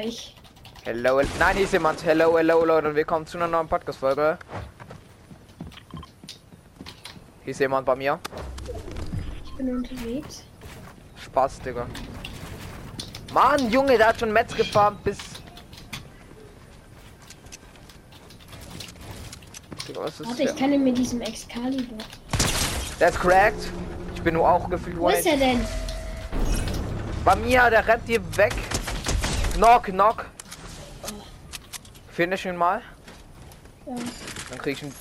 Ich. Hello, hel- nein, hier ist jemand. Hello, hello, Leute, und willkommen zu einer neuen Podcast-Folge. Hier ist jemand bei mir. Ich bin unterwegs. Spaß, Digga. Mann, Junge, der hat schon Metz gefarmt bis. Digga, was ist Warte, ich kann ihn mit diesem Excalibur. Der ist cracked. Ich bin nur auch gefühlt Wo ist er denn? Bei mir, der rennt hier weg. Knock, knock. Finish ihn mal. Ja. Dann krieg ich ihn.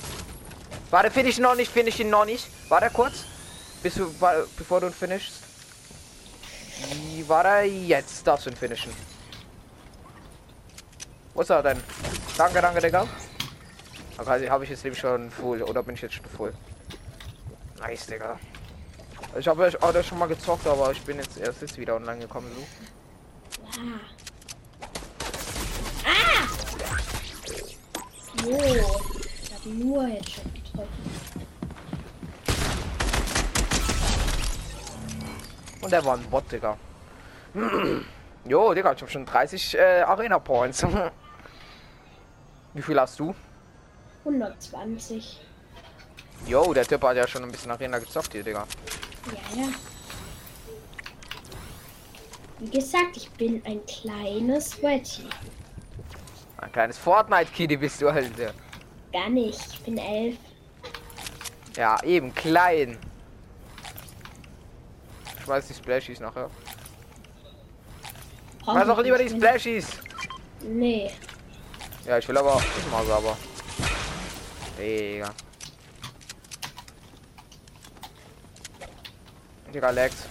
Warte, finish ihn noch nicht, finish ihn noch nicht. Warte kurz. Bis du, bevor du ihn finishst. Wie War er jetzt? Darfst du ihn finishen. Ist er denn? Danke, danke, Digga. Okay, habe ich jetzt nämlich schon full oder bin ich jetzt schon full? Nice, Digga. Ich habe euch auch schon mal gezockt, aber ich bin jetzt erst jetzt wieder online gekommen. So. Ah. Jo. Ich hab nur Headshot getroffen. Und er war ein Bot, Digga. jo, Digga, ich habe schon 30 äh, Arena Points. Wie viel hast du? 120. Jo, der Typ hat ja schon ein bisschen Arena gezockt hier, Digga. Ja, ja. Wie gesagt, ich bin ein kleines Sweaty. Ein kleines Fortnite-Kitty bist du, Alter. Gar nicht. Ich bin elf. Ja, eben, klein. Ich weiß die Splashies nachher. Brauch Weiß auch lieber die. Splashies. Nee. Ja, ich will aber ich mal sauber. Digga. Digga, Lex.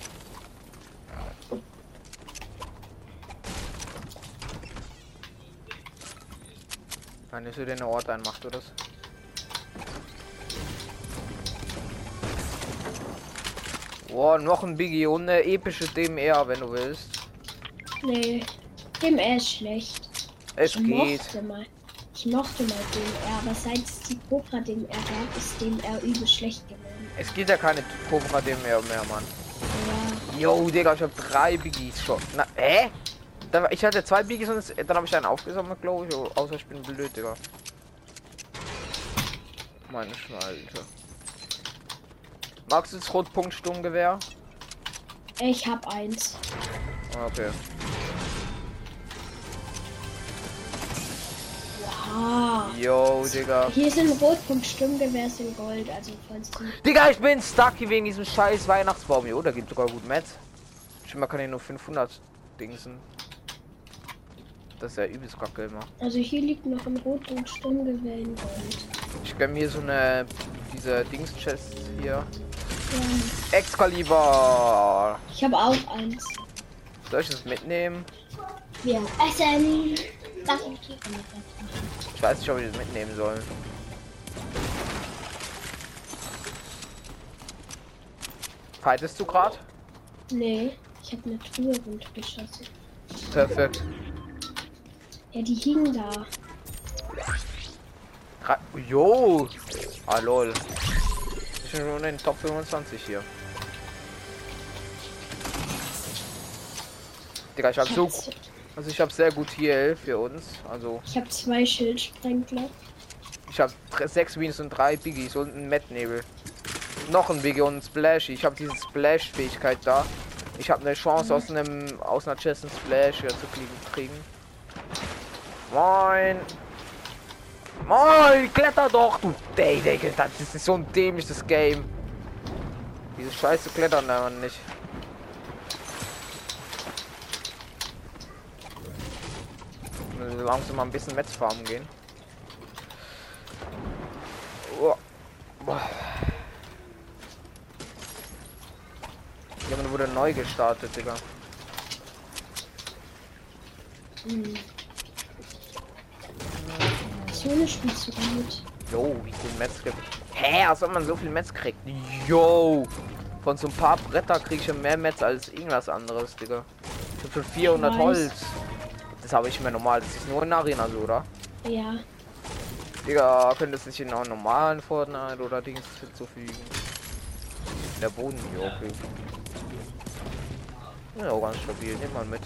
Wenn ich so den Ort ein, macht du das? Boah, noch ein Biggie und eine epische DMR, wenn du willst. Nee. Dem er ist schlecht. Es ich geht. mochte mal. Ich mochte mal den R, aber seit es die Cobra den R gab, ist den R übel schlecht geworden. Es geht ja keine Cobra DMR mehr, Mann. Ja. Yo, Digga, ich hab drei Biggies schon. Na, hä? Dann, ich hatte zwei Biggies und dann habe ich einen aufgesammelt, glaube ich. Außer ich bin blöd, Digga. Meine Schnalte. Magst du das Rotpunkt Sturmgewehr? Ich hab eins. Ah, Okay. Wow. Yo, Digga. Hier sind Rotpunkt Sturmgewehr in Gold, also falls du. Digga, ich bin stuck hier wegen diesem scheiß Weihnachtsbaum. Jo, da gibt sogar gut Metz. Ich man kann hier nur 500 Dingsen. Das ist ja übelst kacke immer. Also hier liegt noch ein in Gold. Ich kann mir so eine diese Dings-Chest hier. Ja. Excalibur. Ich habe auch eins. Soll ich das mitnehmen? Wir essen. Ich weiß nicht, ob ich das mitnehmen soll. Fightest du gerade? Nee, ich habe eine Truhe runtergeschossen. Perfekt. Ja, die hingen da. Ra jo! Ah lol. Ich bin schon in den Top 25 hier. Digga, ich hab Ich so. hab, Also ich hab sehr gut hier für uns. Also ich hab zwei Schildsprengler. ich hab sechs Wins und drei Biggies und einen Metnebel. Noch ein Biggie und ein Splash. Ich habe diese Splash-Fähigkeit da. Ich habe eine Chance aus einem aus einer Chest Splash wieder zu kriegen. Moin! Moin! Kletter doch, du Day, Digga. Das ist so ein dämliches Game. Diese Scheiße klettern da nicht. Langsam mal ein bisschen Metz farmen gehen. Oh. Jemand wurde neu gestartet, Digga. Hm. Zone spielst du damit? Jo, wie viel Metz kriegt. Hä, als ob man so viel Metz kriegt. Jo. Von so ein paar Bretter kriege ich ja mehr Metz als irgendwas anderes, Digga. Ich hab schon 400 weiß. Holz. Das habe ich mir normal. Das ist nur in Arena so, oder? Ja. Digga, könnte es nicht in einem normalen Fortnite oder Dings hinzufügen? Der Boden, ja, okay. Ja, ganz stabil. Nimm mal mit.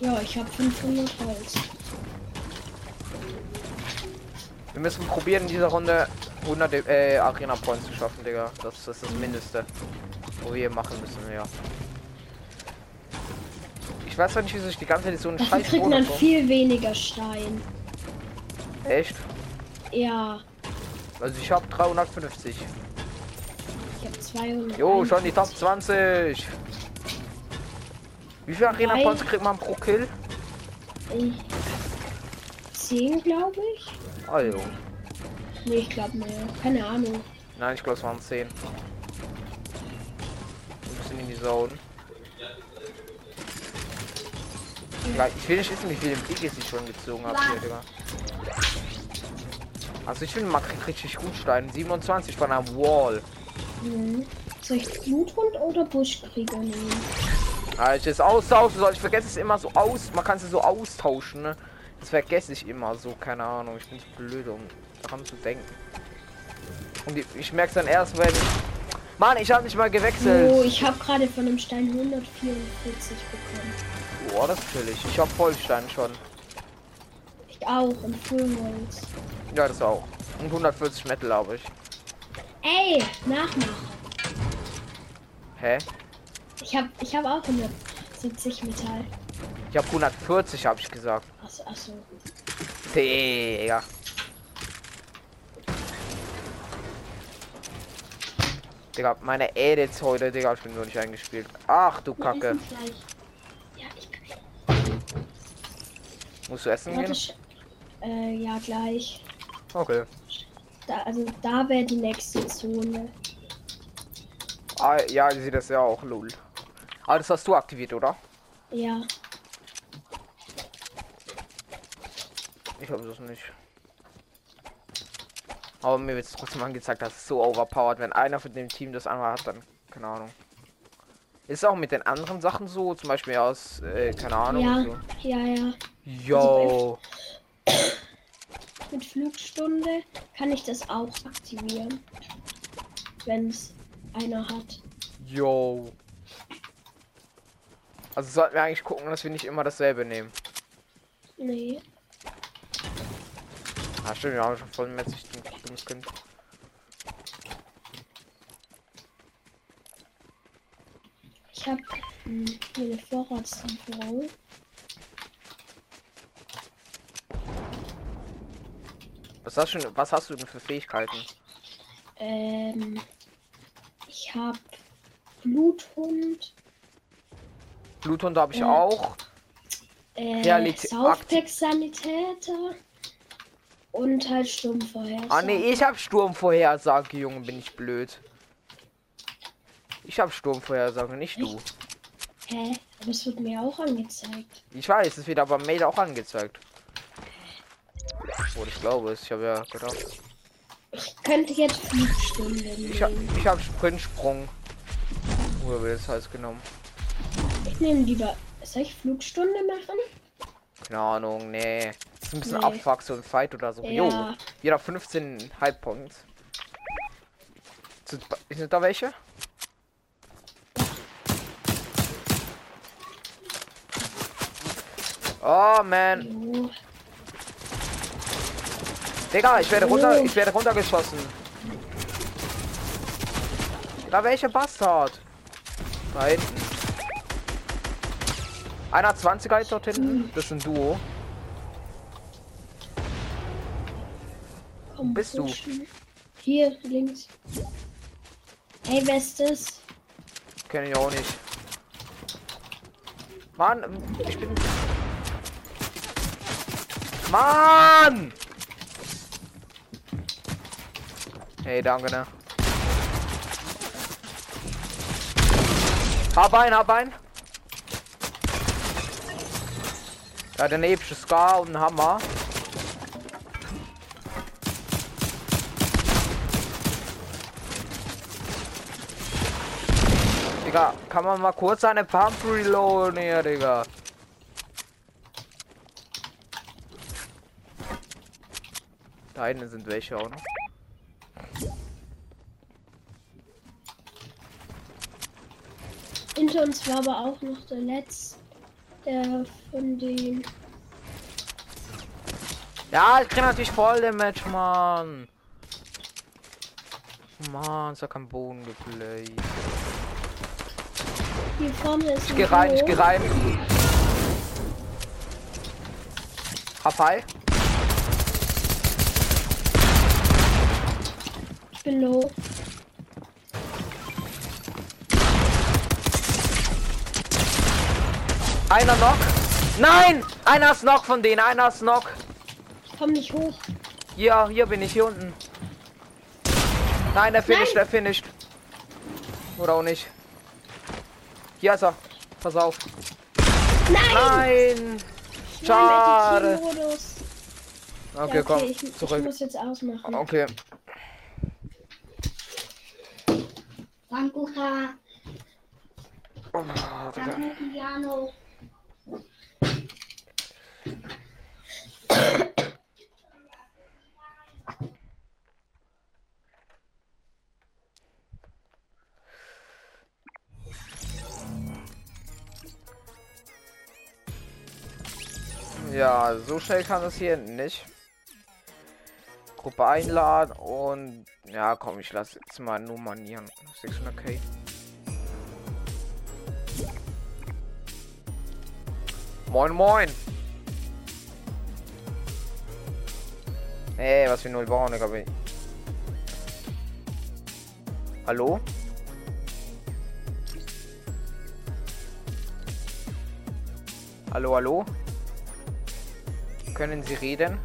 Ja, ich habe 500 Holz. Wir müssen probieren, in dieser Runde 100 äh, Arena Points zu schaffen, Digga. Das, das ist das Mindeste, wo wir machen müssen, ja. Ich weiß nicht, wieso ich die ganze Zeit so einen Dafür Scheiß kriegt man viel weniger Stein. Echt? Ja, Also ich habe 350. ich habe 200. Jo, schon die Top 20. Wie viel Arena. Points kriegt man pro Kill? 10, glaube ich. Also. Nee, ich glaube mehr. Keine Ahnung. Nein, ich glaube es waren 10. Ein bisschen in die Zone. Ich will nicht wissen, wie viele Picks ich schon gezogen habe. Also ich finde, man kriegt richtig gut Stein. 27 von einer Wall. Mhm. Soll ich Bluthund oder Buschkrieger nehmen? Ja, ich es austauschen soll. Ich vergesse es immer so aus. Man kann es so austauschen, ne? Das vergesse ich immer so, keine Ahnung. Ich bin so blöd, um daran zu denken. Und ich, ich merke dann erst, wenn. Mann, ich habe nicht mal gewechselt. Oh, ich habe gerade von einem Stein 144 bekommen. Boah, das ist chillig. Ich habe Vollstein schon. Ich auch und Fullholz. Ja, das auch. Und 140 Metal habe ich. Ey, Nachmacher. Hä? Ich habe ich hab auch 170 Metall. Ich habe 140, habe ich gesagt. Achso, achso. Digga. Digga, meine Edits heute, Digga, ich bin noch nicht eingespielt. Ach du Kacke. Ja, ich. Musst du essen Warte, gehen? äh, ja, gleich. Okay. Da, also da wäre die nächste Zone. Ah, ja, sehe das ja auch, lol. Ah, das hast du aktiviert, oder? Ja. Ich habe das nicht. Aber mir wird es trotzdem angezeigt, dass es so overpowered, wenn einer von dem Team das andere hat, dann keine Ahnung. Ist auch mit den anderen Sachen so, zum Beispiel aus, äh, keine Ahnung. Ja, So. ja, ja. Yo. Mit Flugstunde kann ich das auch aktivieren. Wenn es einer hat. Yo. Also sollten wir eigentlich gucken, dass wir nicht immer dasselbe nehmen. Nee. Ah, stimmt, wir haben schon voll mäßig dummes Kind. Ich habe hm, hier eine Vorratslieferung. Was hast, du, denn- was hast du denn für Fähigkeiten? Ähm, ich habe Bluthund, Bluthund habe ich Ja. auch. äh, Realität- Southpack-Sanitäter und halt Sturmvorhersage. Ah nee, ich habe Sturmvorhersage, Junge, bin ich blöd. Ich habe Sturmvorhersage, nicht du. Hä? Aber es wird mir auch angezeigt. Ich weiß, es wird aber Mail auch angezeigt. Oder ich glaube es, ich habe ja gedacht. Ich könnte jetzt Flugstunde nehmen. Ich, hab- ich habe Sprintsprung. Oder wird das heißt genommen? Ich nehme lieber. Soll ich Flugstunde machen? Keine Ahnung, nee. Das ist ein bisschen Nee. Abfuck, so ein Fight oder so. Jo, Ja. jeder 15 High Points. Sind, sind da welche? Oh man, Jo. Digga, ich werde runter, ich werde runtergeschossen. Da welche Bastard? Da hinten. Einer 20er ist dort hinten. Das ist ein Duo. Komm, bist du? Hier, links. Hey, das? Kenne ich auch nicht. Mann, ich bin. Mann! Hey, danke, ne? Hab ein, hab ein. Ja, der epische Scar und ein Hammer. Digga, kann man mal kurz eine Pump reloaden hier, Digga? Da hinten sind welche auch noch. Hinter uns war aber auch noch der letzte. Der von den. Ja, ich krieg natürlich voll den Match, Mann. Mann, ist ja kein Boden geplayt. Die vorne ist Ich geh rein, ich geh rein. Hapai. Ich bin low. Einer noch. Nein! Einer ist noch von denen, einer ist noch. Ich komm nicht hoch. Hier, hier bin ich, hier unten. Nein, der finisht, der finisht. Oder auch nicht. Hier ist er. Pass auf. Nein! Nein! Ich Schade. Okay, Ja, komm, ich, Ich zurück. muss jetzt ausmachen. Okay. Dankucha, Oh, danke Jano. Ja, so schnell kann das hier nicht. Gruppe einladen und ja, komm, ich lasse jetzt mal nur manieren. 600k. Moin, moin. Hey, was für null bauen, Digga. Hallo? Hallo, hallo? Können Sie reden?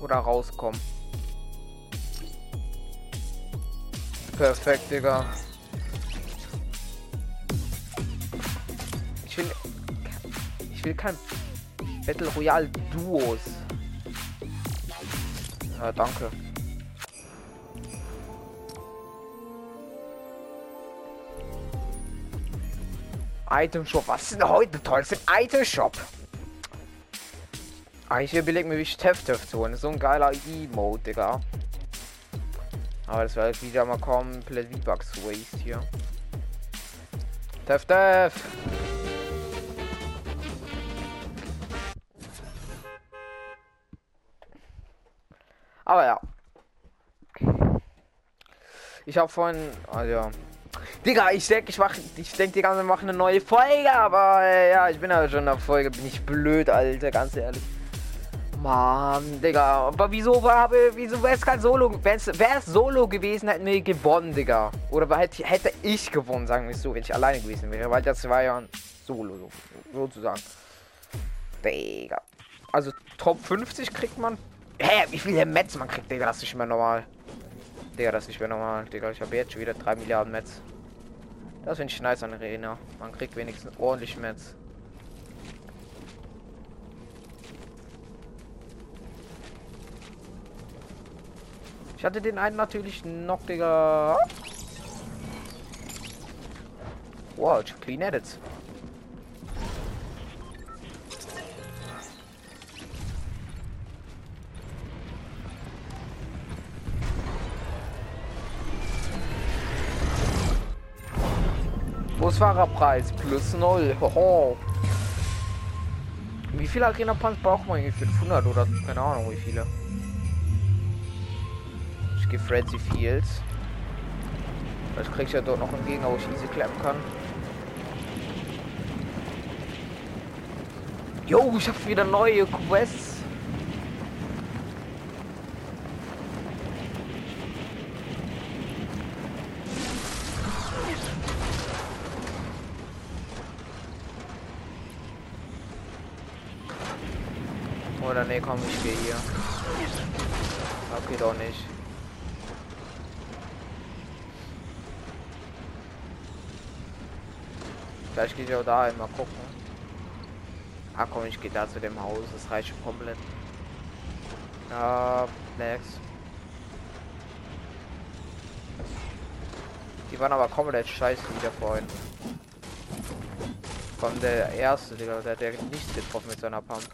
Oder rauskommen? Perfekt, Digga. Ich will. Ich will kein Battle Royale Duos. Ja, danke. Item Shop. Was ist denn heute toll? Ist ein Item Shop. Ah, ich überlege mir, wie ich Tef zu holen. So ein geiler Emote, Digga. Aber das wäre halt wieder mal komplett V-Bucks Waste hier. Tef! Aber ja. Ich habe vorhin. Ah ja. Digga, ich denke, ich mache. Ich denke, die ganze machen eine neue Folge, aber äh, ja, ich bin aber schon in der Folge. Bin ich blöd, Alter, ganz ehrlich. Mann, Digga. Aber wieso war, wieso wäre es kein Solo? Wäre es Solo gewesen, hätten wir gewonnen, Digga. Oder hätte, hätte ich gewonnen, sagen wir so, wenn ich alleine gewesen wäre. Weil das war ja ein Solo, so, sozusagen. Digga. Also Top 50 kriegt man. Hä, wie viele Metz man kriegt, Digga, das ist nicht mehr normal. Digga, das ist nicht mehr normal, Digga. Ich habe jetzt schon wieder 3 Milliarden Metz. Das finde ich nice an Arena. Man kriegt wenigstens ordentlich Metz. Ich hatte den einen natürlich noch, Digga. Wow, clean edits. Busfahrerpreis plus 0. Hoho. Wie viele Arena Punts braucht man eigentlich? 500 oder keine Ahnung wie viele. Ich gehe Frenzy Fields. Vielleicht krieg ich ja dort noch einen Gegner, wo ich easy klappen kann. Jo, ich habe wieder neue Quests. Oder nee, komm, ich gehe hier. Okay, doch nicht. Vielleicht geht ich auch dahin, mal gucken. Ah komm, ich gehe da zu dem Haus, das reicht schon komplett. Ja, next. Die waren aber komplett scheiße wieder vorhin. Von der erste, Digga, der, der nichts getroffen mit seiner Pump.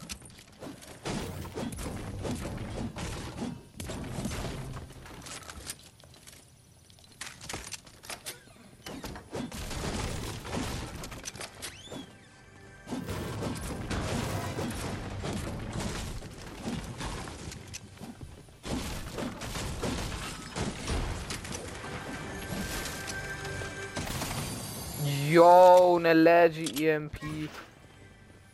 Leggy EMP.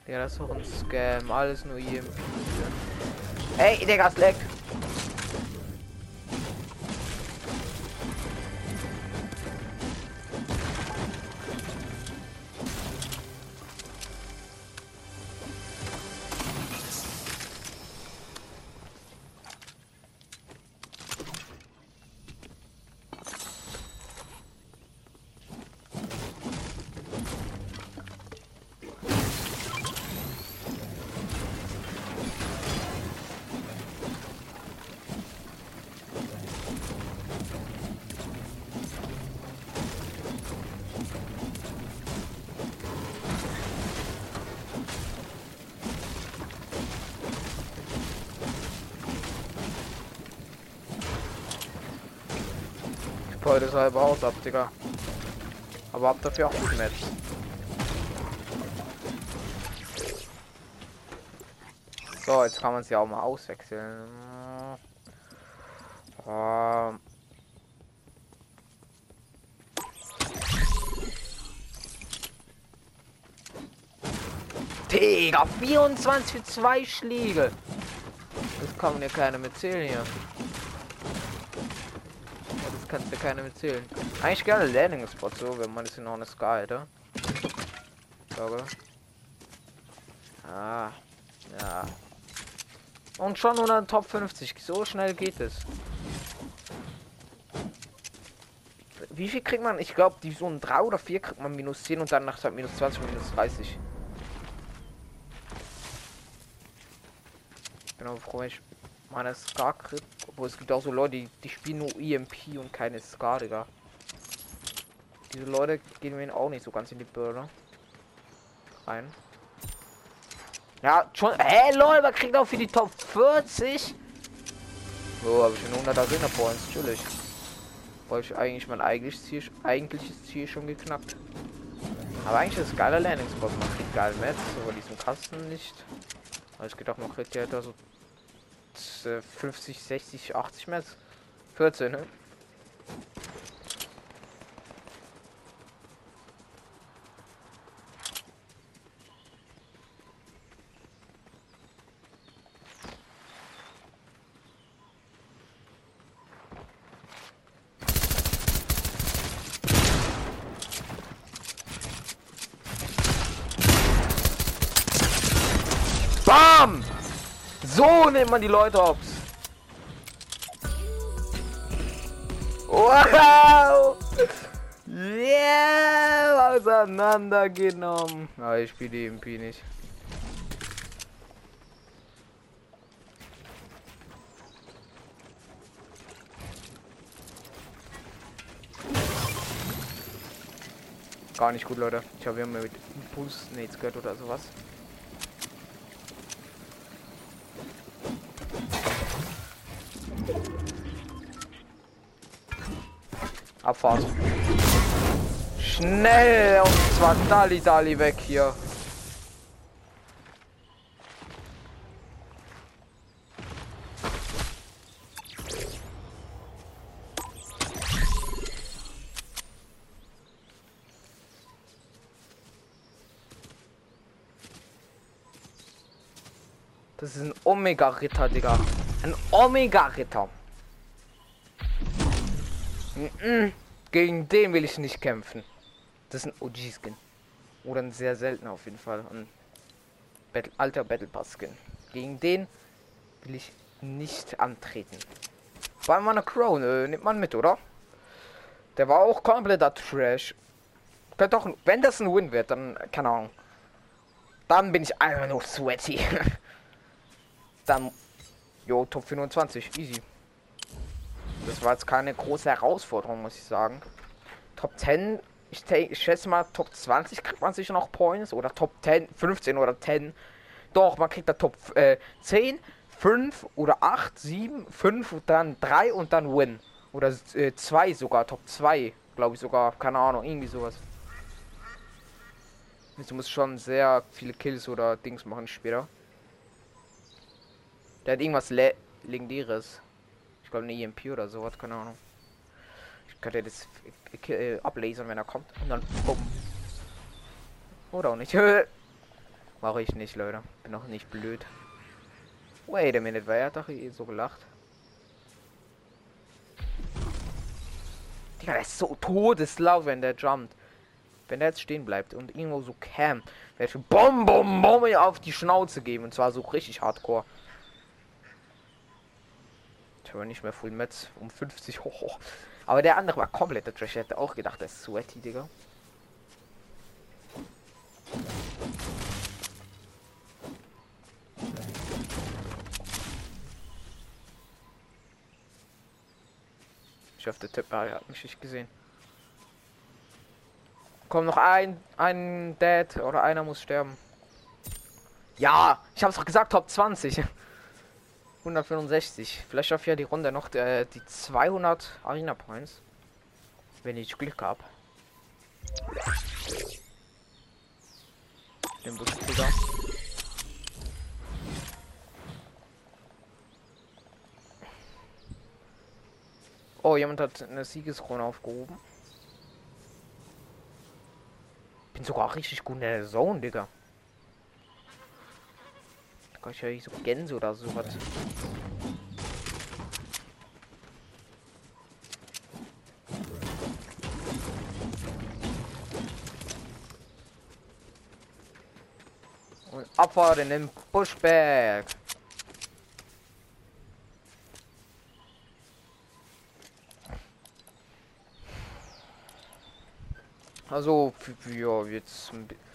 Ja, das ist doch ein Scam. Alles nur EMP. Ey, der Gas leckt. Heute das halbe Haus ab, Digga. Aber habt dafür auch gut Netz. So, jetzt kann man sie auch mal auswechseln. Ähm. Digga, 24 für zwei Schläge. Das kann man ja keiner mitzählen hier kannst du keiner mitzählen. Eigentlich gerne Landing Spot so, wenn man es in eine Sky hätte. Glaube. Ah, ja. Und schon unter den Top 50. So schnell geht es. Wie viel kriegt man? Ich glaube, die so ein 3 oder 4 kriegt man minus 10 und dann nach minus 20 minus 30. Genau, froh ich meine Scar krieg. Obwohl es gibt auch so Leute, die, die spielen nur EMP und keine Scar, Digga. Diese Leute gehen mir auch nicht so ganz in die Birne. Rein. Ja, schon. Hey, lol, man kriegt auch für die Top 40. So, habe ich einen 100er Arena Points, natürlich. Weil ich eigentlich mein eigentliches Ziel, eigentliches Ziel schon geknackt. Aber eigentlich ist es geiler Landing Spot. Man kriegt geil Metz, aber diesen Kasten nicht. Aber ich gedacht, man kriegt ja da so 50, 60, 80 Metz. 14, ne? Bam! So nimmt man die Leute auf. Wow! Yeah! Auseinandergenommen. Ah, ich spiele die MP nicht. Gar nicht gut, Leute. Ich habe ja mit Impuls nichts gehört oder sowas. Abfahrt. Schnell! Und zwar Dali Dali weg hier. Das ist ein Omega-Ritter, Digga. Ein Omega-Ritter. Gegen den will ich nicht kämpfen. Das ist ein OG-Skin. Oder ein sehr seltener auf jeden Fall. Ein Battle, alter Battle Pass Skin. Gegen den will ich nicht antreten. Allem eine Crown, äh, nimmt man mit, oder? Der war auch kompletter Trash. Könnte auch, wenn das ein Win wird, dann, keine Ahnung. Dann bin ich einfach nur sweaty. dann, jo, Top 25, easy. Das war jetzt keine große Herausforderung, muss ich sagen. Top 10, ich, ich schätze mal, Top 20 kriegt man sicher noch Points. Oder Top 10, 15 oder 10. Doch, man kriegt da Top äh, 10, 5 oder 8, 7, 5 und dann 3 und dann Win. Oder 2 äh, sogar, Top 2, glaube ich sogar. Keine Ahnung, irgendwie sowas. Du musst schon sehr viele Kills oder Dings machen später. Der hat irgendwas Le Legendäres. Ich glaube eine EMP oder sowas, keine Ahnung. Ich könnte das äh, ablesen, wenn er kommt. Und dann bumm. Oder auch nicht. Mache ich nicht, Leute. Bin auch nicht blöd. Wait a minute, er hat doch so gelacht. Digga, der ist so todeslaut, wenn der jumpt. Wenn der jetzt stehen bleibt und irgendwo so cam, werde ich Bom Bom Bom auf die Schnauze geben. Und zwar so richtig hardcore. Ich habe nicht mehr Full Metz um 50 hoch. Aber der andere war komplett der Trash. hätte auch gedacht, der ist sweaty, Digga. Ich hoffe, der Typ hat mich nicht gesehen. Komm, noch ein, ein Dad oder einer muss sterben. Ja, ich hab's doch gesagt, Top 20. 165. Vielleicht ich ja die Runde noch äh, die 200 Arena Points. Wenn ich Glück habe. Den Buschkrieger. Oh, jemand hat eine Siegeskrone aufgehoben. Bin sogar richtig gut in der Zone, Digga. Da kann ich ja nicht so Gänse oder so was. Und abfahren in den Buschberg. Also, ja, jetzt. Ich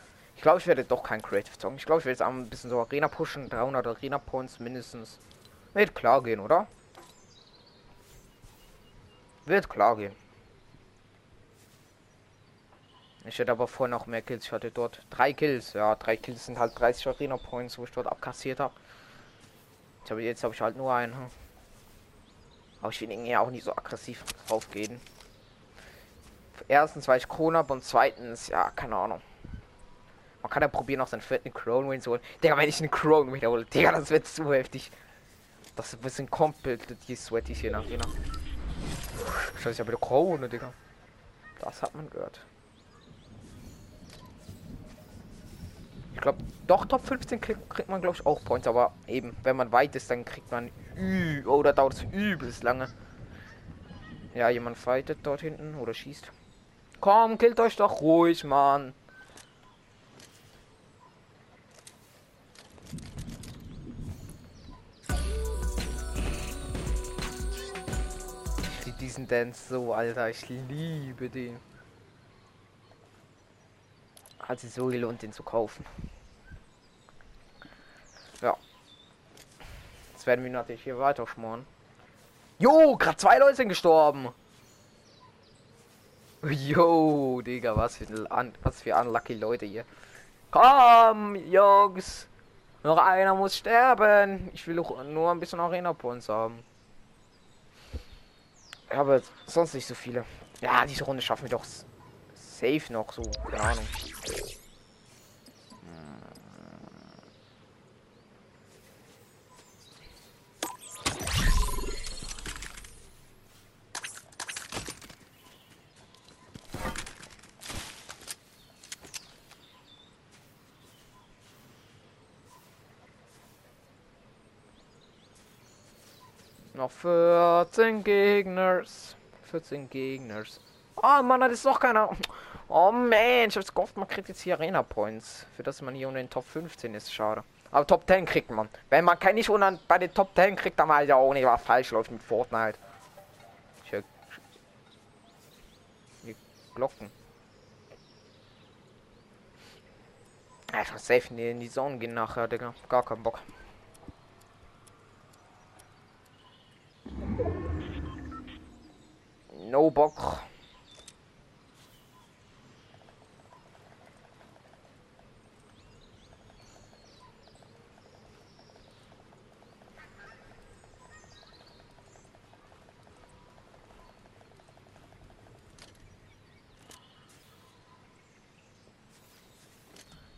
glaube, ich werde doch kein Creative Song. Ich glaube, ich werde jetzt ein bisschen so Arena pushen. 300 Arena Points mindestens. Wird klar gehen, oder? Wird klar gehen. Ich hätte aber vorher noch mehr Kills. Ich hatte dort drei Kills. Ja, drei Kills sind halt 30 Arena Points, wo ich dort abkassiert habe. Ich habe jetzt habe ich halt nur einen. Aber ich will irgendwie auch nicht so aggressiv drauf gehen erstens, weil ich Krone habe und zweitens, ja, keine Ahnung. Man kann ja probieren, noch seinen vierten Crown Win zu holen. Digga, wenn ich einen Crown wiederhole, Digga, das wird zu heftig. Das ist ein komplett die Sweaty hier nach Arena. Scheiße, ja wieder Krone, Digga. Das hat man gehört. Ich glaube, doch Top 15 kriegt, man, glaube ich, auch Points. Aber eben, wenn man weit ist, dann kriegt man... Oder dauert es übelst lange. Ja, jemand fightet dort hinten oder schießt. Komm, killt euch doch ruhig, Mann. Diesen Dance so, Alter. Ich liebe den. Hat sich so gelohnt, den zu kaufen. Ja. Jetzt werden wir natürlich hier weiter schmoren. Jo, gerade zwei Leute sind gestorben. Jo, Digga, was für, was für unlucky Leute hier. Komm, Jungs. Noch einer muss sterben. Ich will nur ein bisschen Arena Points haben. Aber sonst nicht so viele. Ja, diese Runde schaffen wir doch safe noch so. Keine Ahnung. Noch 14 Gegners. 14 Gegners. Oh Mann, das ist doch keiner. Oh man, ich hab's gehofft, man kriegt jetzt hier Arena Points. Für das man hier unter den Top 15 ist. Schade. Aber Top 10 kriegt man. Wenn man kein nicht unter bei den Top 10 kriegt, dann weiß ja auch nicht, was falsch läuft mit Fortnite. Höre die Glocken. Einfach safe in die Zone gehen nachher, Digga. Gar keinen Bock. No Bock.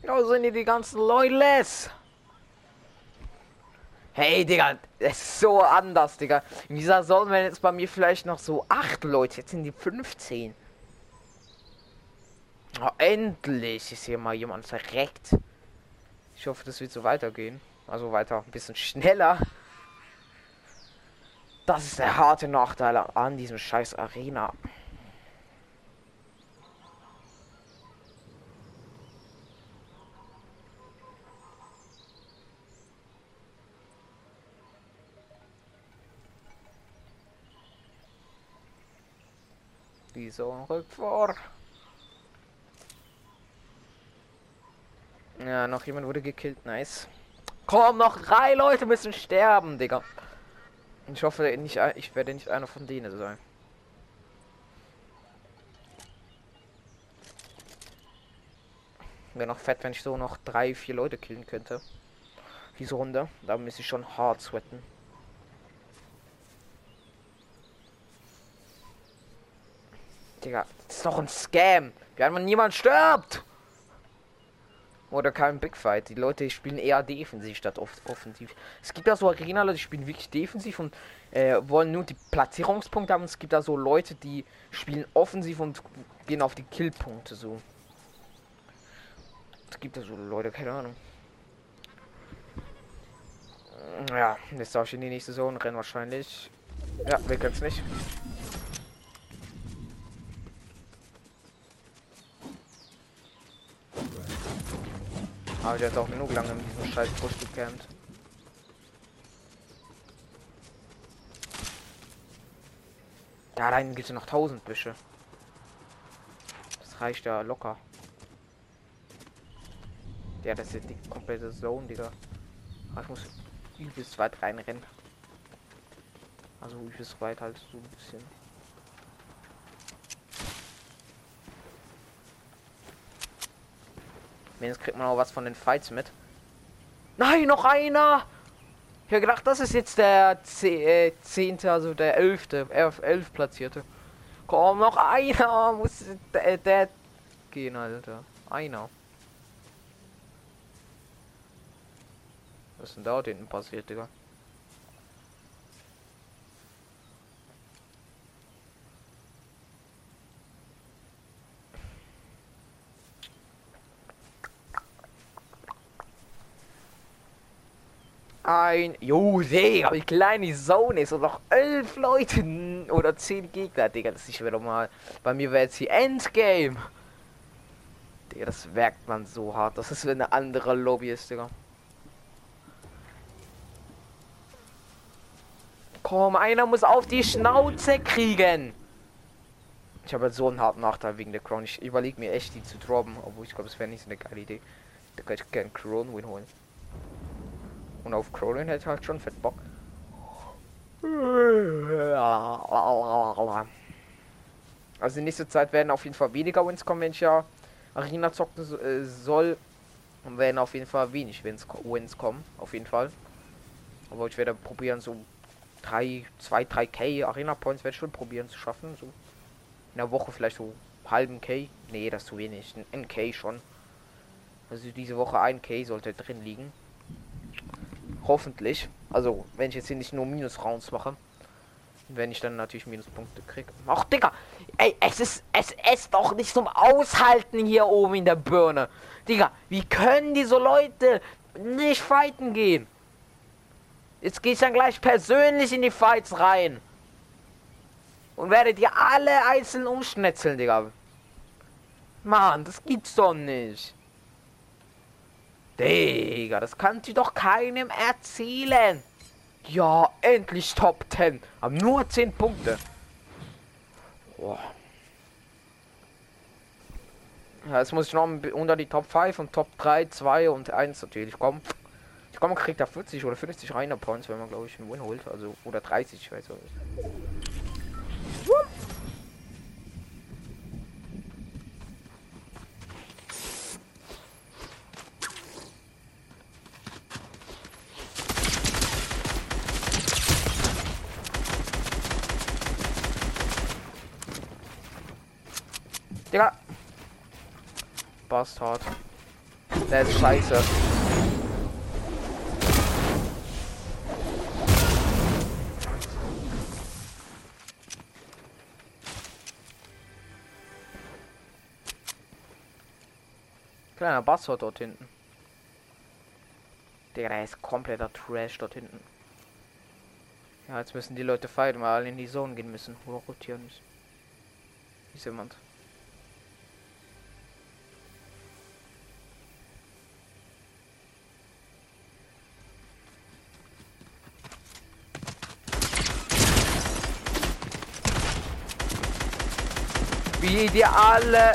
Ja, sind hier die ganzen Leute. Hey, Digga, es ist so anders, Digga. In dieser Saison wären jetzt bei mir vielleicht noch so acht Leute. Jetzt sind die 15. Oh, endlich ist hier mal jemand verreckt. Ich hoffe, das wird so weitergehen. Also weiter, ein bisschen schneller. Das ist der harte Nachteil an diesem scheiß Arena. Wieso rückt vor? Ja, noch jemand wurde gekillt. Nice. Komm, noch drei Leute müssen sterben, Digga. Ich hoffe, nicht, ich werde nicht einer von denen sein. Wäre noch fett, wenn ich so noch drei, vier Leute killen könnte. Diese Runde. Da müsste ich schon hart sweaten. Digga, das ist doch ein Scam. Wie einfach niemand stirbt. Oder kein Big Fight. Die Leute spielen eher defensiv statt oft offensiv. Es gibt da so Arena, die spielen wirklich defensiv und äh, wollen nur die Platzierungspunkte haben. Es gibt da so Leute, die spielen offensiv und gehen auf die Killpunkte so. Es gibt da so Leute, keine Ahnung. Ja, jetzt darf ich in die nächste Zone rennen wahrscheinlich. Ja, wir können es nicht. Aber der hat auch genug lange in diesem scheiß Busch gecampt. Da rein gibt es noch 1000 Büsche. Das reicht ja locker. Ja, das ist die komplette Zone, Digga. Aber ich muss übelst weit reinrennen. Also übelst weit halt so ein bisschen. Wenigstens kriegt man auch was von den Fights mit. Nein, noch einer! Ich habe gedacht, das ist jetzt der äh, zehnte, also der elfte, elf, elf platzierte. Komm, noch einer! Muss der, der gehen, Alter. Einer. Was ist denn da hinten passiert, Digga? Ein. Jo, Digga, wie klein die Zone ist. Und noch elf Leute oder zehn Gegner, Digga. Das ist wieder mal. Bei mir wäre jetzt hier Endgame. Digga, das merkt man so hart. Das ist, wenn eine andere Lobby ist, Digga. Komm, einer muss auf die Schnauze kriegen. Ich habe so einen harten Nachteil wegen der Crown. Ich überlege mir echt, die zu droppen. Obwohl ich glaube, es wäre nicht so eine geile Idee. Da kann ich gerne Crown Win holen. Und auf Crowlin hätte halt schon fett Bock. Also in nächster Zeit werden auf jeden Fall weniger Wins kommen, wenn ich ja Arena zocken äh, soll. Und werden auf jeden Fall wenig Wins, kommen. Auf jeden Fall. Aber ich werde probieren, so 3, 2, 3 K Arena Points werde ich schon probieren zu schaffen. So in der Woche vielleicht so halben K. Nee, das ist zu wenig. Ein NK schon. Also diese Woche ein K sollte drin liegen. Hoffentlich. Also, wenn ich jetzt hier nicht nur Minus-Rounds mache. Wenn ich dann natürlich Minuspunkte kriege. Ach, Digga! Ey, es ist, es ist doch nicht zum Aushalten hier oben in der Birne. Digga, wie können diese Leute nicht fighten gehen? Jetzt gehe ich dann gleich persönlich in die Fights rein. Und werdet ihr alle einzeln umschnetzeln, Digga. Mann, das gibt's doch nicht. Digga, das kann sie doch keinem erzählen. Ja, endlich Top 10. Aber nur 10 Punkte. Boah. Ja, jetzt muss ich noch unter die Top 5 und Top 3, 2 und 1 natürlich kommen. Ich komme, kriegt da 40 oder 50 reiner Points, wenn man glaube ich einen Win holt. Also, oder 30, ich weiß nicht. Digga. Bastard. Der ist scheiße. Kleiner Bastard dort hinten. Der ist kompletter Trash dort hinten. Ja, jetzt müssen die Leute fighten, weil alle in die Zone gehen müssen. Oder rotieren müssen. Ist jemand. Wie die alle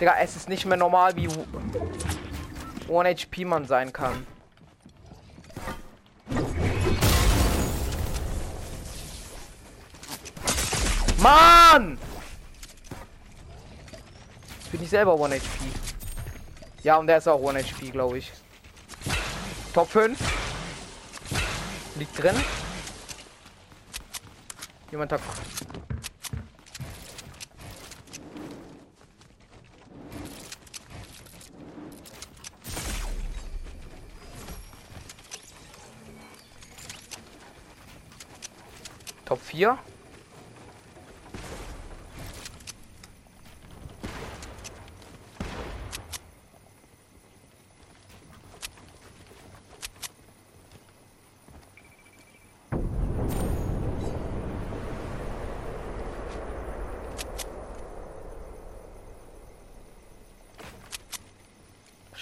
Digga, es ist nicht mehr normal, wie 1 HP man sein kann. Mann! Bin ich selber 1 HP. Ja, und der ist auch 1 HP, glaube ich. Top 5. Liegt drin. Jemand hat Top 4.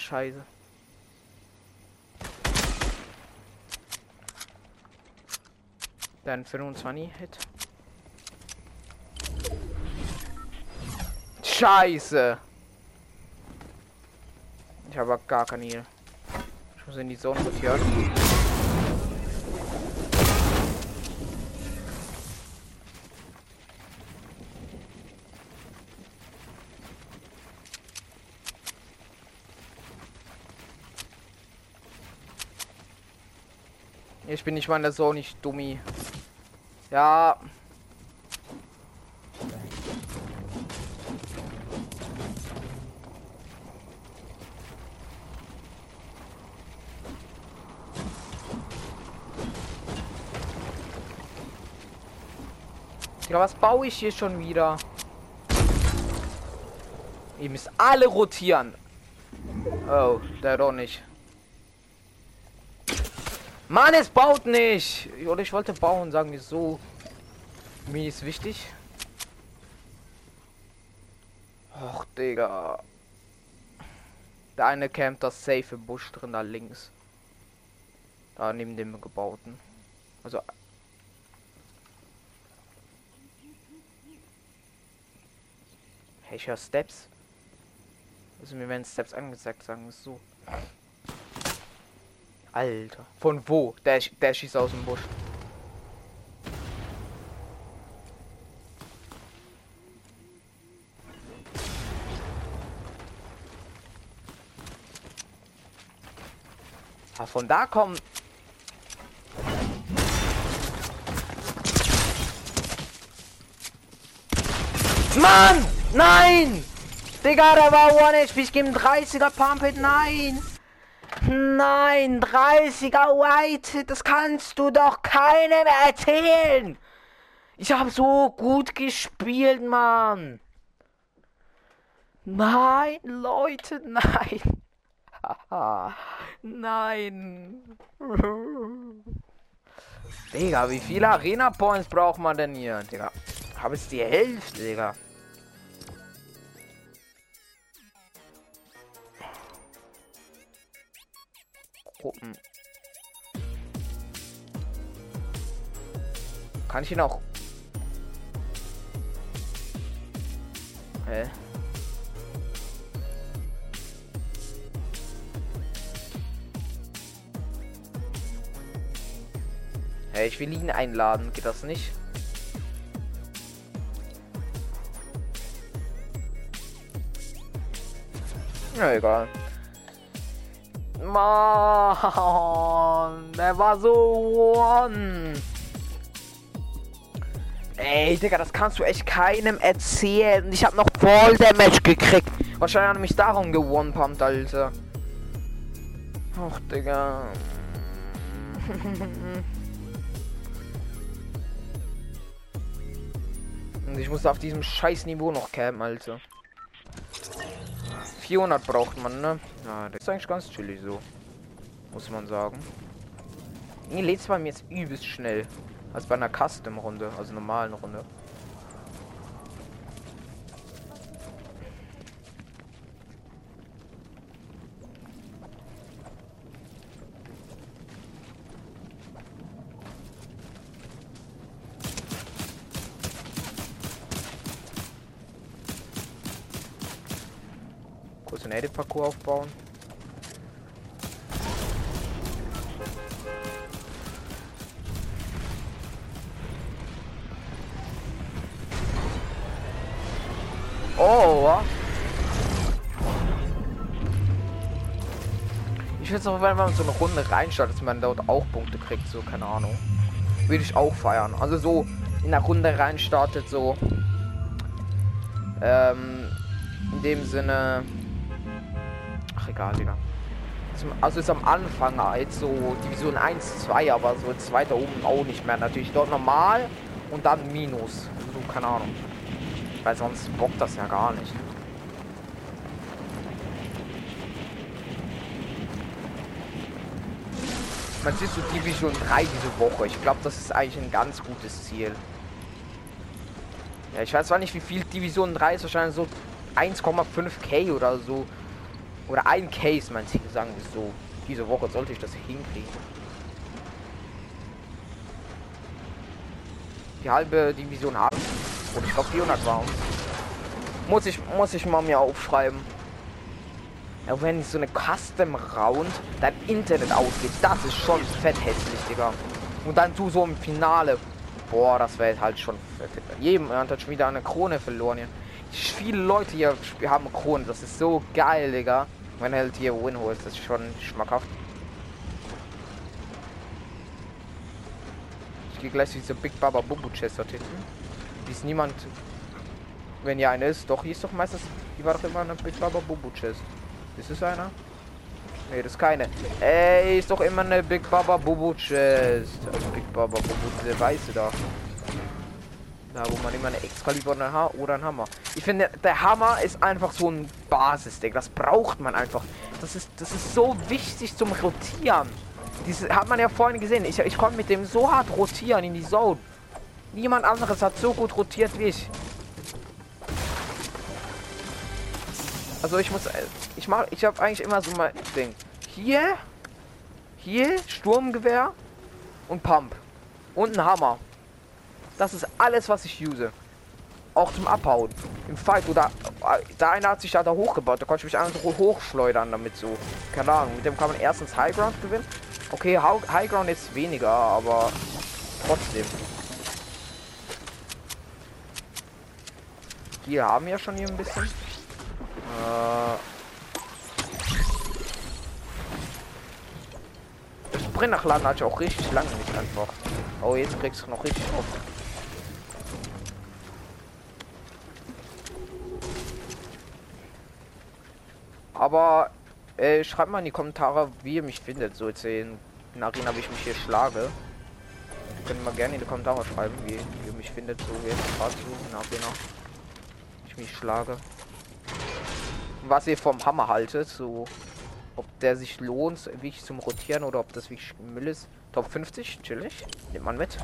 Scheiße. Dann 25 Hit. Scheiße. Ich habe gar keine Heal. Ich muss in die Zone rotieren. Ich bin nicht mal in der Zone, nicht dummi. Ja. Ja, was baue ich hier schon wieder? Ihr müsst alle rotieren. Oh, der doch nicht. Mann, es baut nicht. Oder ich wollte bauen, sagen wir so. Mir ist wichtig. Och, Digga. Der eine campt das safe Busch drin, da links. Da neben dem gebauten. Also. Hey, ich höre Steps. Also mir werden Steps angezeigt, sagen wir so. Alter. Von wo? Der, der schießt aus dem Busch. Ah, von da kommen. Mann! Nein! Digga, der war One HP. Ich gebe 30er Pump It. Nein! Nein, 30er White, das kannst du doch keinem erzählen. Ich habe so gut gespielt, Mann. Nein, Leute, nein. nein. Digga, wie viele Arena Points braucht man denn hier? Digga, habe es die Hälfte, Digga. Gruppen. Kann ich ihn auch... Hä? Hey, ich will ihn einladen. Geht das nicht? Ja, egal. Mann, der war so one. Ey, Digga, das kannst du echt keinem erzählen. Ich habe noch voll Damage gekriegt. Wahrscheinlich hat mich darum gewonnen, Alter. Och, Digga. Und ich muss auf diesem scheiß Niveau noch campen, Alter. 400 braucht man, ne? Ja, das ist eigentlich ganz chillig so. Muss man sagen. Nee, lädt bei mir jetzt übelst schnell. Als bei einer Custom-Runde, also normalen Runde. Kurz Edit-Parcours aufbauen. Oh, Ich würde es auch, wenn man so eine Runde reinschaut, dass man dort auch Punkte kriegt, so, keine Ahnung. Würde ich auch feiern. Also so in der Runde reinstartet, so. Ähm, in dem Sinne. Egal, Digga. Also ist am Anfang halt so Division 1, 2, aber so zweiter oben auch nicht mehr. Natürlich dort normal und dann Minus. So, keine Ahnung. Weil sonst bockt das ja gar nicht. Man sieht so Division 3 diese Woche. Ich glaube, das ist eigentlich ein ganz gutes Ziel. Ja, ich weiß zwar nicht, wie viel Division 3 ist. Wahrscheinlich so 1,5k oder so. Oder 1k ist mein Ziel, sagen wir so. Diese Woche sollte ich das hinkriegen. Die halbe Division haben. Und ich glaube 400 war. Muss ich, muss ich mal mir aufschreiben. Ja, wenn so eine Custom Round dein Internet ausgeht, das ist schon fett hässlich, Digga. Und dann du so im Finale. Boah, das wäre halt schon fett. Jedem hat schon wieder eine Krone verloren hier. Viele Leute hier haben Kronen. Das ist so geil, Digga. Wenn er halt hier Win holt, das ist schon schmackhaft. Ich gehe gleich zu dieser Big Baba Bubu Chest dort hinten. Die ist niemand wenn ja eine ist, doch, hier ist doch meistens, die war doch immer eine Big Baba Bubu Chest. Ist es einer? Ne, das ist keine. Ey, ist doch immer eine Big Baba Bubu Chest. Also Big Baba Bubu, der weiße da. Da, wo man immer eine Excalibur oder ein Hammer. Ich finde, der Hammer ist einfach so ein Basisdeck. Das braucht man einfach. Das ist, das ist so wichtig zum Rotieren. Diese hat man ja vorhin gesehen. Ich, ich konnte mit dem so hart rotieren in die Zone. Niemand anderes hat so gut rotiert wie ich. Also ich muss, ich mache, ich habe eigentlich immer so mein Ding. Hier, hier Sturmgewehr und Pump und ein Hammer. Das ist alles, was ich use. Auch zum Abhauen. Im Fight oder da einer hat sich da, da hochgebaut. Da konnte ich mich einfach hochschleudern damit so. Keine Ahnung. Mit dem kann man erstens High Ground gewinnen. Okay, High Ground ist weniger, aber trotzdem. Hier haben wir schon hier ein bisschen. Äh. Das Sprint nach Laden hatte ich auch richtig lange nicht einfach. Oh, jetzt kriegst du noch richtig oft. Aber äh, schreibt mal in die Kommentare, wie ihr mich findet. So jetzt in, Arena, wie ich mich hier schlage. Können mal gerne in die Kommentare schreiben, wie, wie ihr mich findet, so jetzt gerade so in Arena. Ich mich schlage was ihr vom Hammer haltet, so ob der sich lohnt, wirklich zum Rotieren oder ob das wirklich Müll ist. Top 50, chillig. Nimmt man mit.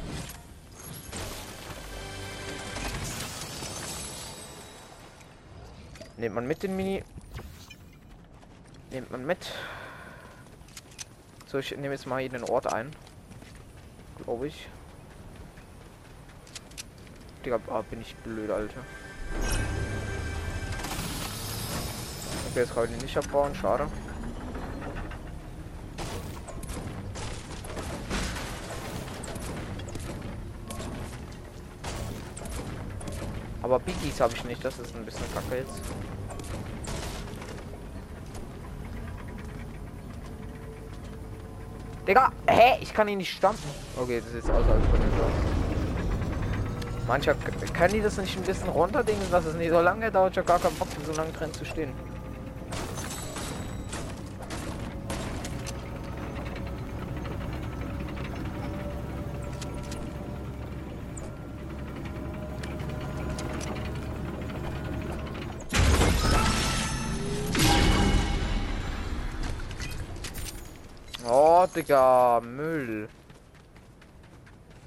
Nimmt man mit den Mini. Nimmt man mit. So, ich nehme jetzt mal hier den Ort ein. Glaube ich. Digga, ah, bin ich blöd, Alter. Okay, jetzt kann ich nicht abbauen, schade. Aber Biggies habe ich nicht, das ist ein bisschen kacke jetzt. Digga, hä? Ich kann ihn nicht stampfen. Okay, das ist außerhalb von den Mancher können die das nicht ein bisschen runterdingen, dass es nicht so lange dauert. Ich habe gar keinen Bock, so lange drin zu stehen. Digga, Müll.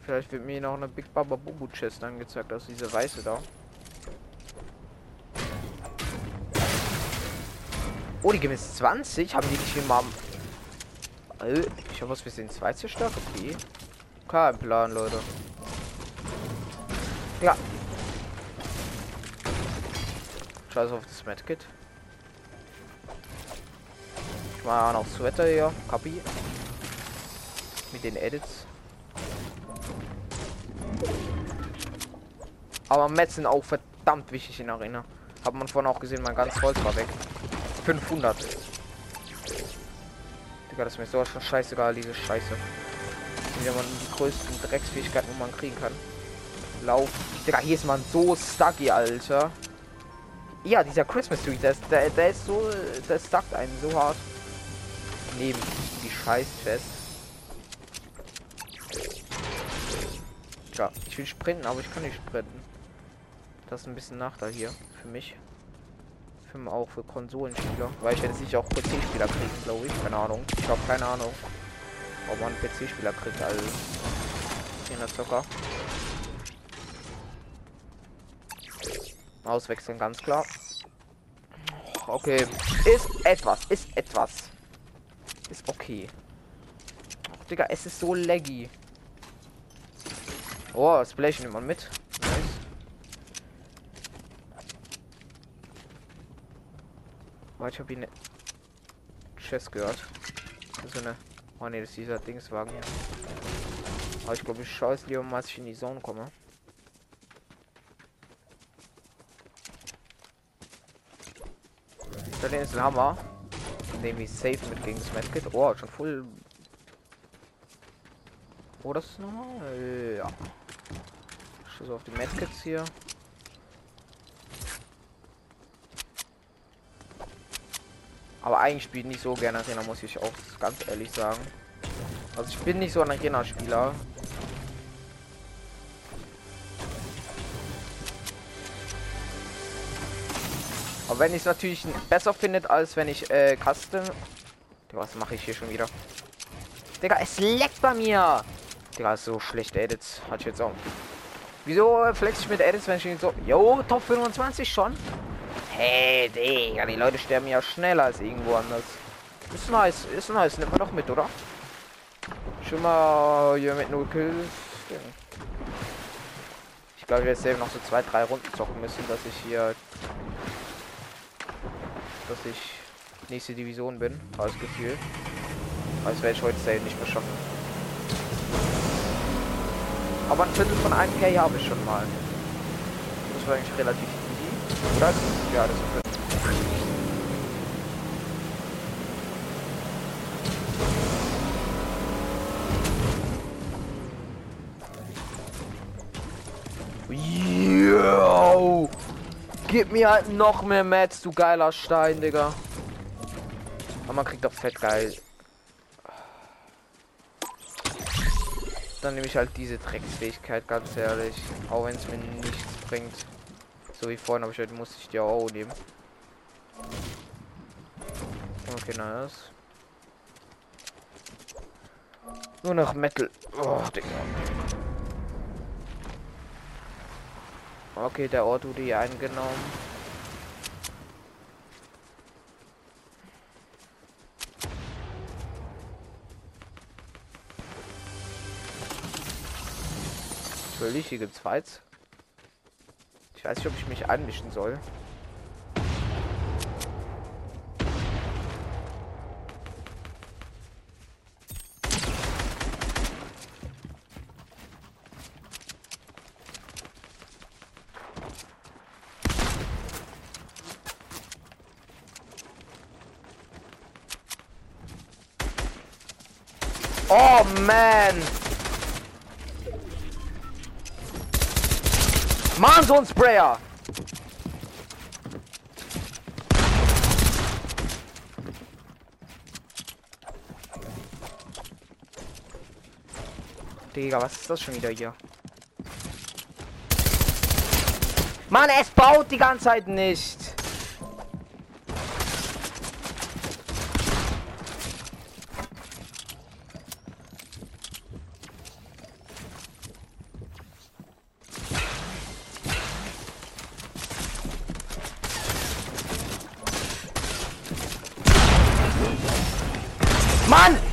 Vielleicht wird mir noch eine Big Baba Bubu Chest angezeigt, aus diese weiße da. Oh, die gewiss 20? Haben die nicht immer... Äh, ich hoffe, wir sind zwei zerstört. Okay. Kein Plan, Leute. Ja. Scheiß auf das Medkit. Ich mache noch Sweater hier. Kapi. Mit den Edits. Aber Mets sind auch verdammt wichtig in Arena. Hat man vorhin auch gesehen, mein ganz Holz war weg. 500. Digga, das ist mir so schon scheißegal, diese Scheiße. Sind ja die größten Drecksfähigkeiten, wo man kriegen kann. Lauf. Digga, hier ist man so stucky, Alter. Ja, dieser Christmas Tree, der, der, der ist so, der stuckt einen so hart. Neben die scheiß will sprinten, aber ich kann nicht sprinten. Das ist ein bisschen Nachteil hier für mich. Für auch für Konsolenspieler. Weil ich werde sicher auch PC-Spieler kriegen, glaube ich. Keine Ahnung. Ich habe keine Ahnung, ob man PC-Spieler kriegt als in der Zocker. Auswechseln, ganz klar. Okay. Ist etwas, ist etwas. Ist okay. Ach, Digga, es ist so laggy. Oh, das Blech nimmt man mit. Nice. Ich habe ihn Chess gehört. So eine. Oh ne, das ist dieser Dingswagen hier. Aber ich glaube, ich schaue es lieber mal, als ich in die Zone komme. Da ist ein Hammer. Nehme ich safe mit gegen das Medkit. Oh, schon voll. Oh, das ist nochmal. Ja. Schuss auf die Medkits hier. Aber eigentlich spiele ich nicht so gerne Arena, muss ich auch ganz ehrlich sagen. Also ich bin nicht so ein Arena-Spieler. Aber wenn ich es natürlich besser findet, als wenn ich äh, Custom... Was mache ich hier schon wieder? Digga, es leckt bei mir! Digga, ist so schlechte Edits. Hat ich jetzt auch. Wieso flex ich mit Edits, wenn ich ihn so... Jo, Top 25 schon? Hey, Digga, die Leute sterben ja schneller als irgendwo anders. Ist nice, ist nice. Nimmt man doch mit, oder? Schon mal hier mit 0 Kills. Ich glaube, wir jetzt noch so zwei, drei Runden zocken müssen, dass ich hier dass ich nächste Division bin, als Gefühl. Das werde ich heute selten nicht mehr schaffen. Aber ein Viertel von 1K habe ich schon mal. Das war eigentlich relativ easy. Oder? Ja, das ist ein Gib mir halt noch mehr Mats, du geiler Stein, Digga. Aber man kriegt doch fett geil. Dann nehme ich halt diese Drecksfähigkeit, ganz ehrlich. Auch wenn es mir nichts bringt. So wie vorhin habe ich halt, muss ich die auch nehmen. Okay, nice. Nur noch Metal. Oh, Digga. Okay, der Ort wurde hier eingenommen. Natürlich, hier gibt's Fights. Ich weiß nicht, ob ich mich anmischen soll. Oh man! Mann, so ein Sprayer! Digga, was ist das schon wieder hier? Mann, es baut die ganze Zeit nicht.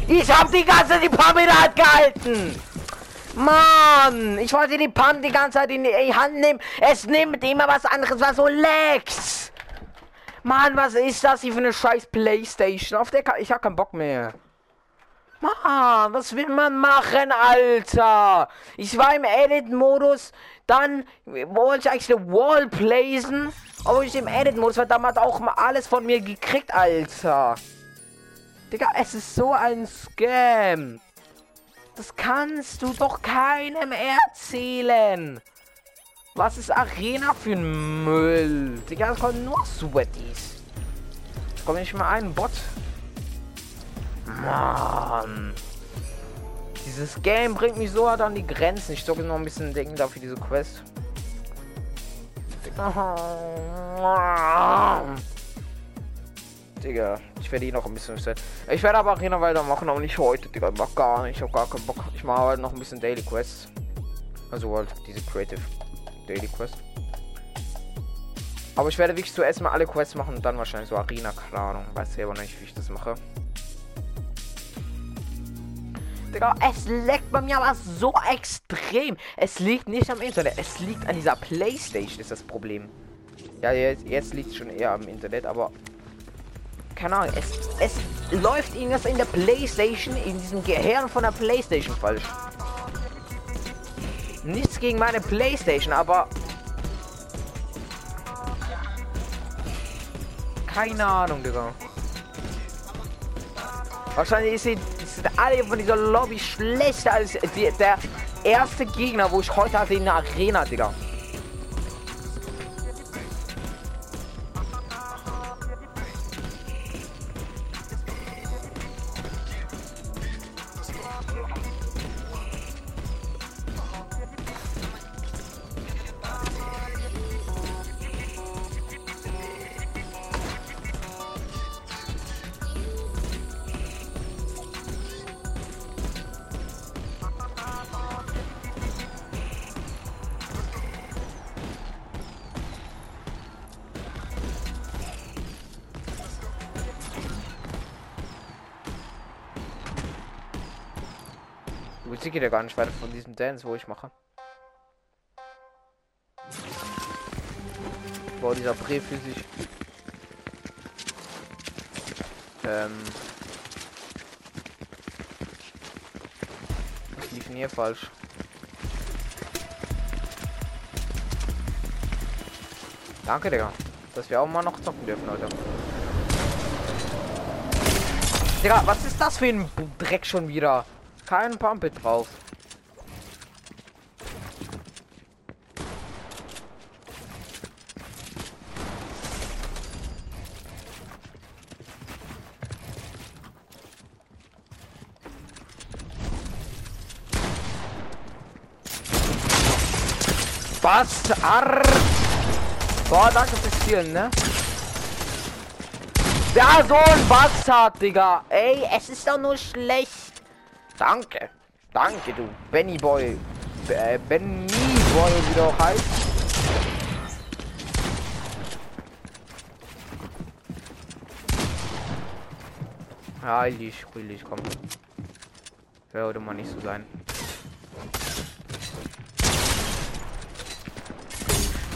Ich hab die ganze Zeit die Pump in der Hand gehalten. Mann, ich wollte die Pump die ganze Zeit in die Hand nehmen. Es nimmt immer was anderes, was so lags. Mann, was ist das hier für eine scheiß Playstation? Auf der kann ich hab keinen Bock mehr. Mann, was will man machen, Alter? Ich war im Edit-Modus, dann wollte ich eigentlich eine Wall placen, aber ich im Edit-Modus war damals auch mal alles von mir gekriegt, Alter. Digga, es ist so ein Scam. Das kannst du doch keinem erzählen. Was ist Arena für ein Müll? Digga, das kommen nur Sweaties. Es kommt nicht mal ein Bot. Mann. Dieses Game bringt mich so hart an die Grenzen. Ich zocke noch ein bisschen Denken dafür diese Quest. Digga, ich werde ihn noch ein bisschen set. Ich werde aber Arena weitermachen, aber nicht heute, Digga. Ich mach gar nicht. Ich habe gar keinen Bock. Ich mache halt noch ein bisschen Daily Quests. Also halt diese Creative. Daily Quest. Aber ich werde wirklich zuerst mal alle Quests machen und dann wahrscheinlich so Arena, keine Ahnung. Weiß selber nicht, wie ich das mache. Digga, es leckt bei mir aber so extrem. Es liegt nicht am Internet, es liegt an dieser Playstation, ist das Problem. Ja, jetzt, jetzt liegt es schon eher am Internet, aber... Keine Ahnung, es, es läuft irgendwas in der Playstation, in diesem Gehirn von der Playstation falsch. Nichts gegen meine Playstation, aber... Keine Ahnung, Digga. Wahrscheinlich sie, sind alle von dieser Lobby schlechter als die, der erste Gegner, wo ich heute hatte in der Arena, Digga. Ja gar nicht weiter von diesem Dance, wo ich mache. Boah, dieser Brief für sich. Ähm. Was lief denn hier falsch? Danke, Digga. Dass wir auch mal noch zocken dürfen, Leute. Digga, was ist das für ein Dreck schon wieder? Kein Pumpet drauf. Was? Arr. Boah, danke fürs Spielen, ne? Ja, so ein Bastard, Digga. Ey, es ist doch nur schlecht. Danke. Danke, du Benny Boy. Äh, Benny Boy, wie du auch heißt. Ich, ruhig, komm. Würde mal nicht so sein.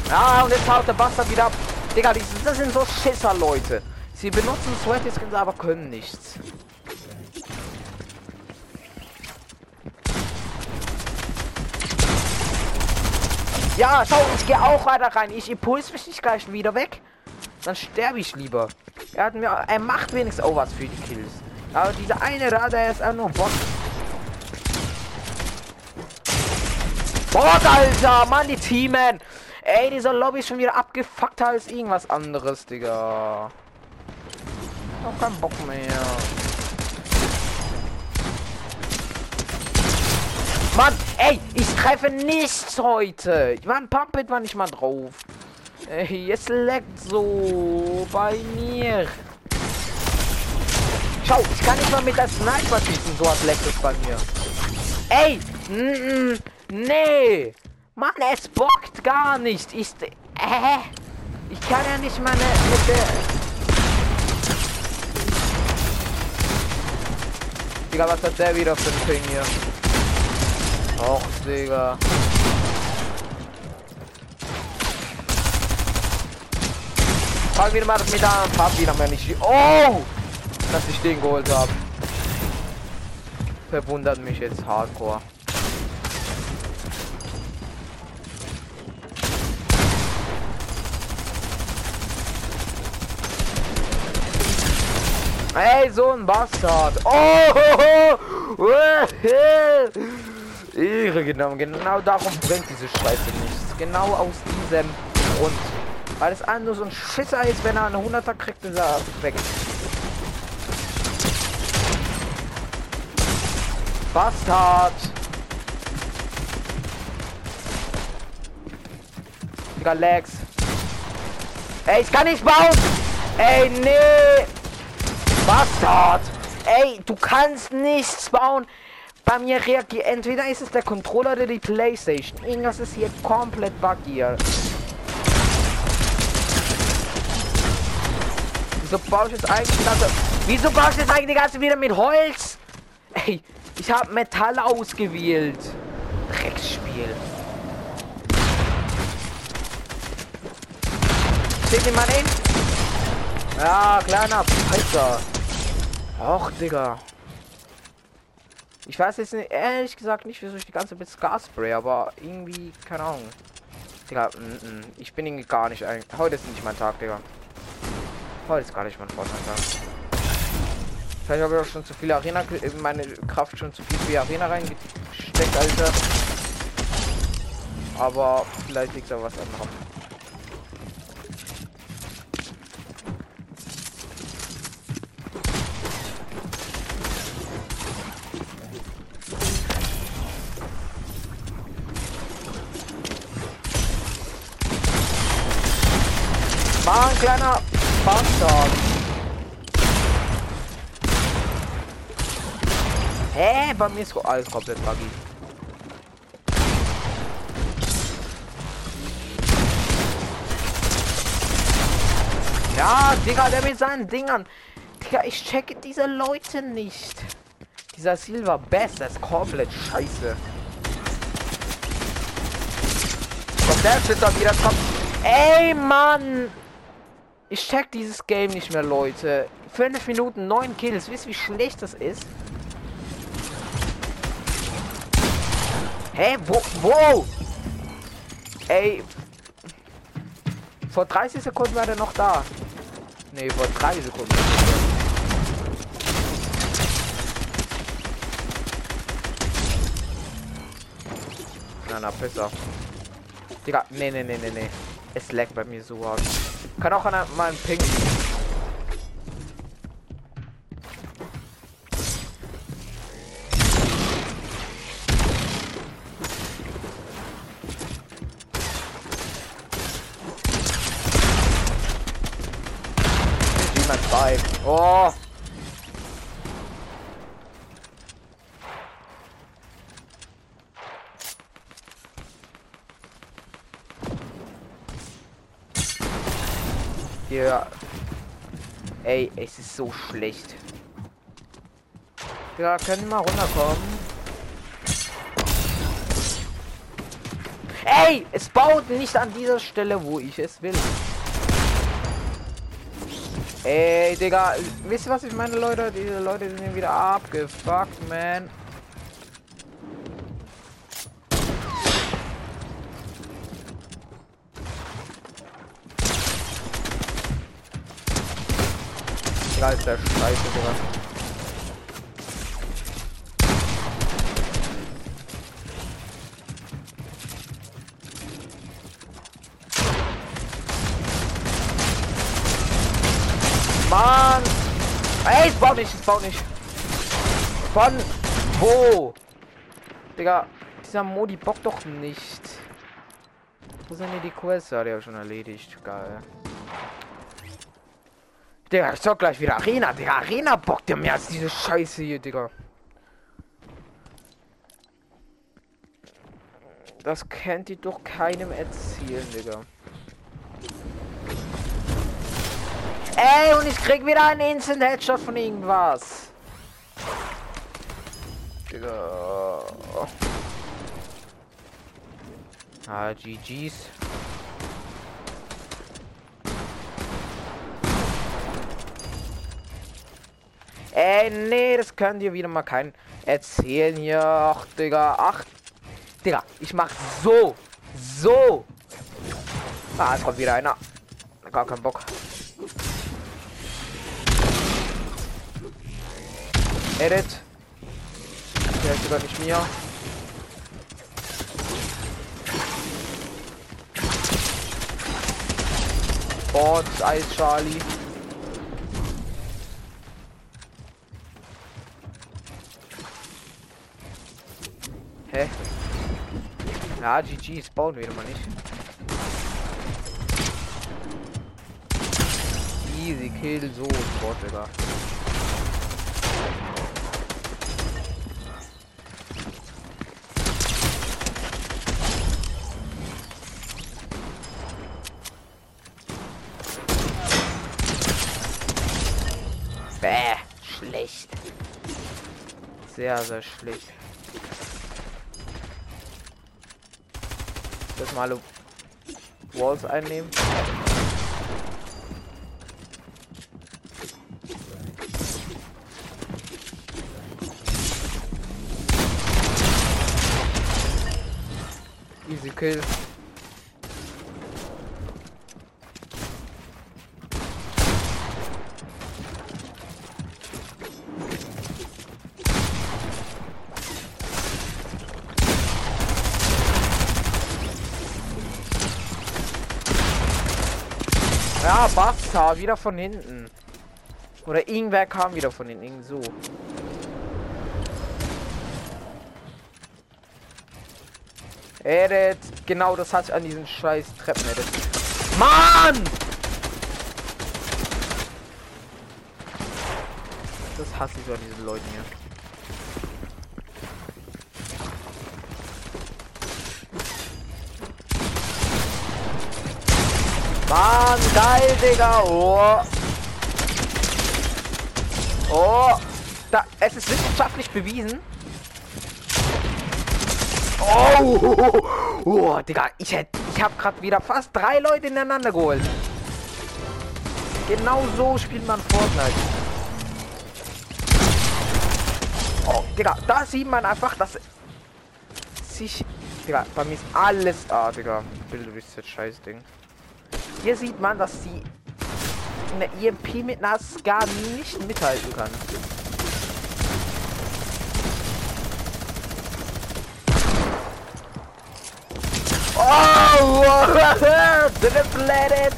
Ja, und jetzt haut der Bastard wieder ab. Digga, das sind so Schisser, Leute. Sie benutzen Sweat Skins, aber können nichts. Ja, schau, ich gehe auch weiter rein. Ich impuls mich nicht gleich wieder weg. Dann sterbe ich lieber. Er hat mir, er macht wenigstens auch was für die Kills. Aber dieser eine da, der ist auch nur Bot. Bot, Alter! Mann, die Teamen! Ey, dieser Lobby ist schon wieder abgefuckt als irgendwas anderes, Digga. Auch keinen Bock mehr. Mann, ey, ich treffe nichts heute. Ein Pumpet war nicht mal drauf. Ey, es leckt so bei mir. Schau, ich kann nicht mal mit der Sniper schießen, so was leckt es bei mir. Ey, mm, mm, nee. Mann, es bockt gar nicht. Ich, äh, ich kann ja nicht mal mit der... Digga, was hat der wieder für ein Ping hier? Och, Digga. Fang wieder mal mit an, fahr wieder mal nicht. Oh! Dass ich den geholt habe. Verwundert mich jetzt hardcore. Ey, so ein Bastard. Oh! Ihre genau, genau darum bringt diese Scheiße nichts. Genau aus diesem Grund. Weil es nur so ein Schisser ist, wenn er eine 100er kriegt, ist er weg. Bastard! Digga, Legs. Ey, ich kann nicht bauen! Ey, nee! Bastard! Ey, du kannst nichts bauen! Bei mir reagiert. Entweder ist es der Controller oder die Playstation. Irgendwas ist hier komplett buggy. Wieso baue ich jetzt eigentlich ganze... Wieso baue ich jetzt eigentlich ganze wieder mit Holz? Ey, ich habe Metall ausgewählt. Drecksspiel. Seht ihr mal den? Ja, kleiner Pfeifer. Och, Digga. Ich weiß jetzt nicht, ehrlich gesagt nicht, wieso ich die ganze mit Scarspray, aber irgendwie, keine Ahnung. Digga, m mm, -m. Mm. ich bin irgendwie gar nicht ein. Heute ist nicht mein Tag, Digga. Heute ist gar nicht mein Fortnite-Tag. Vielleicht habe ich auch schon zu viel Arena, meine Kraft schon zu viel für die Arena reingesteckt, Alter. Aber vielleicht liegt da was anderem. Mann, kleiner Bastard. Hä? Bei mir ist alles komplett buggy. Ja, Digga, der mit seinen Dingern. Digga, ich checke diese Leute nicht. Dieser Silver Best, das ist komplett scheiße. Kommt der da wieder kommt. Ey, Mann! Ich check dieses Game nicht mehr, Leute. Fünf Minuten, neun Kills. Wisst ihr, wie schlecht das ist? Hey, wo? Wo? Ey. Vor 30 Sekunden war der noch da. Ne, vor 3 Sekunden. Na, na, besser. Digga, nee, nee, nee, nee, nee. Es leckt bei mir so hart. Kann auch an meinem Ping Oh! Hier. Ey, es ist so schlecht. Ja, können wir mal runterkommen? Ey, es baut nicht an dieser Stelle, wo ich es will. Ey, Digga, wisst ihr, was ich meine, Leute? Diese Leute sind wieder abgefuckt, man. Digga, ist der Scheiße, Digga. Mann! Ey, es baut nicht, es baut nicht. Von wo? Digga, dieser Modi bockt doch nicht. Wo sind denn die Quests? Ja, die habe schon erledigt. Geil. Digga, ich sag gleich wieder Arena. Digga, Arena bockt ja mehr als diese Scheiße hier, Digga. Das kennt ihr doch keinem erzählen, Digga. Ey, und ich krieg wieder einen Instant Headshot von irgendwas. Digga. Ah, GG's. Ey, nee, das könnt ihr wieder mal keinen erzählen hier. Ach, Digga. Ach, Digga, ich mach so. So. Ah, es kommt wieder einer. Gar keinen Bock. Edit. Der ist sogar nicht mir. Bot, Eis Charlie. Hä? Ja, GG, spawnen wir mal nicht. Easy Kill, so Sport, Digga. Bäh, schlecht. Sehr, sehr schlecht. Das mal Walls einnehmen. Easy kill. Ja, Basta, wieder von hinten. Oder irgendwer kam wieder von hinten, irgend so. Edit, genau das hat ich an diesen scheiß Treppen edit. Mann! Das hasse ich so an diesen Leuten hier. Mann, geil, Digga. Oh. Oh. Da, es ist wissenschaftlich bewiesen. Oh, oh, Digga, ich hätte, ich habe gerade wieder fast drei Leute ineinander geholt. Genau so spielt man Fortnite. Oh, Digga, da sieht man einfach, dass sich, Digga, bei mir ist alles, ah, Digga, Bilder ist das scheiß Ding. Hier sieht man, dass die eine EMP mit einer Ska nicht mithalten kann. Oh, Triplet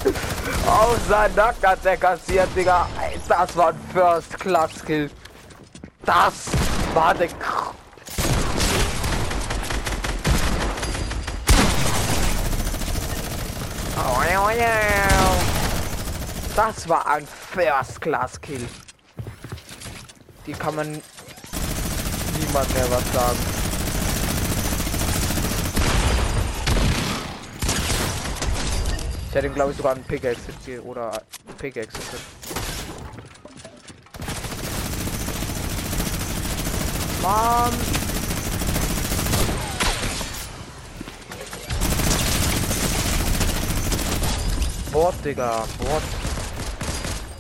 Auf sein Nacken hat er kassiert, Digga. Das war ein First Class Kill. Das war der Das war ein First Class Kill. Die kann man niemand mehr was sagen. Ich hätte glaube ich sogar einen Pickaxe oder Pickaxe. Mann! Bord, Digga. Bord.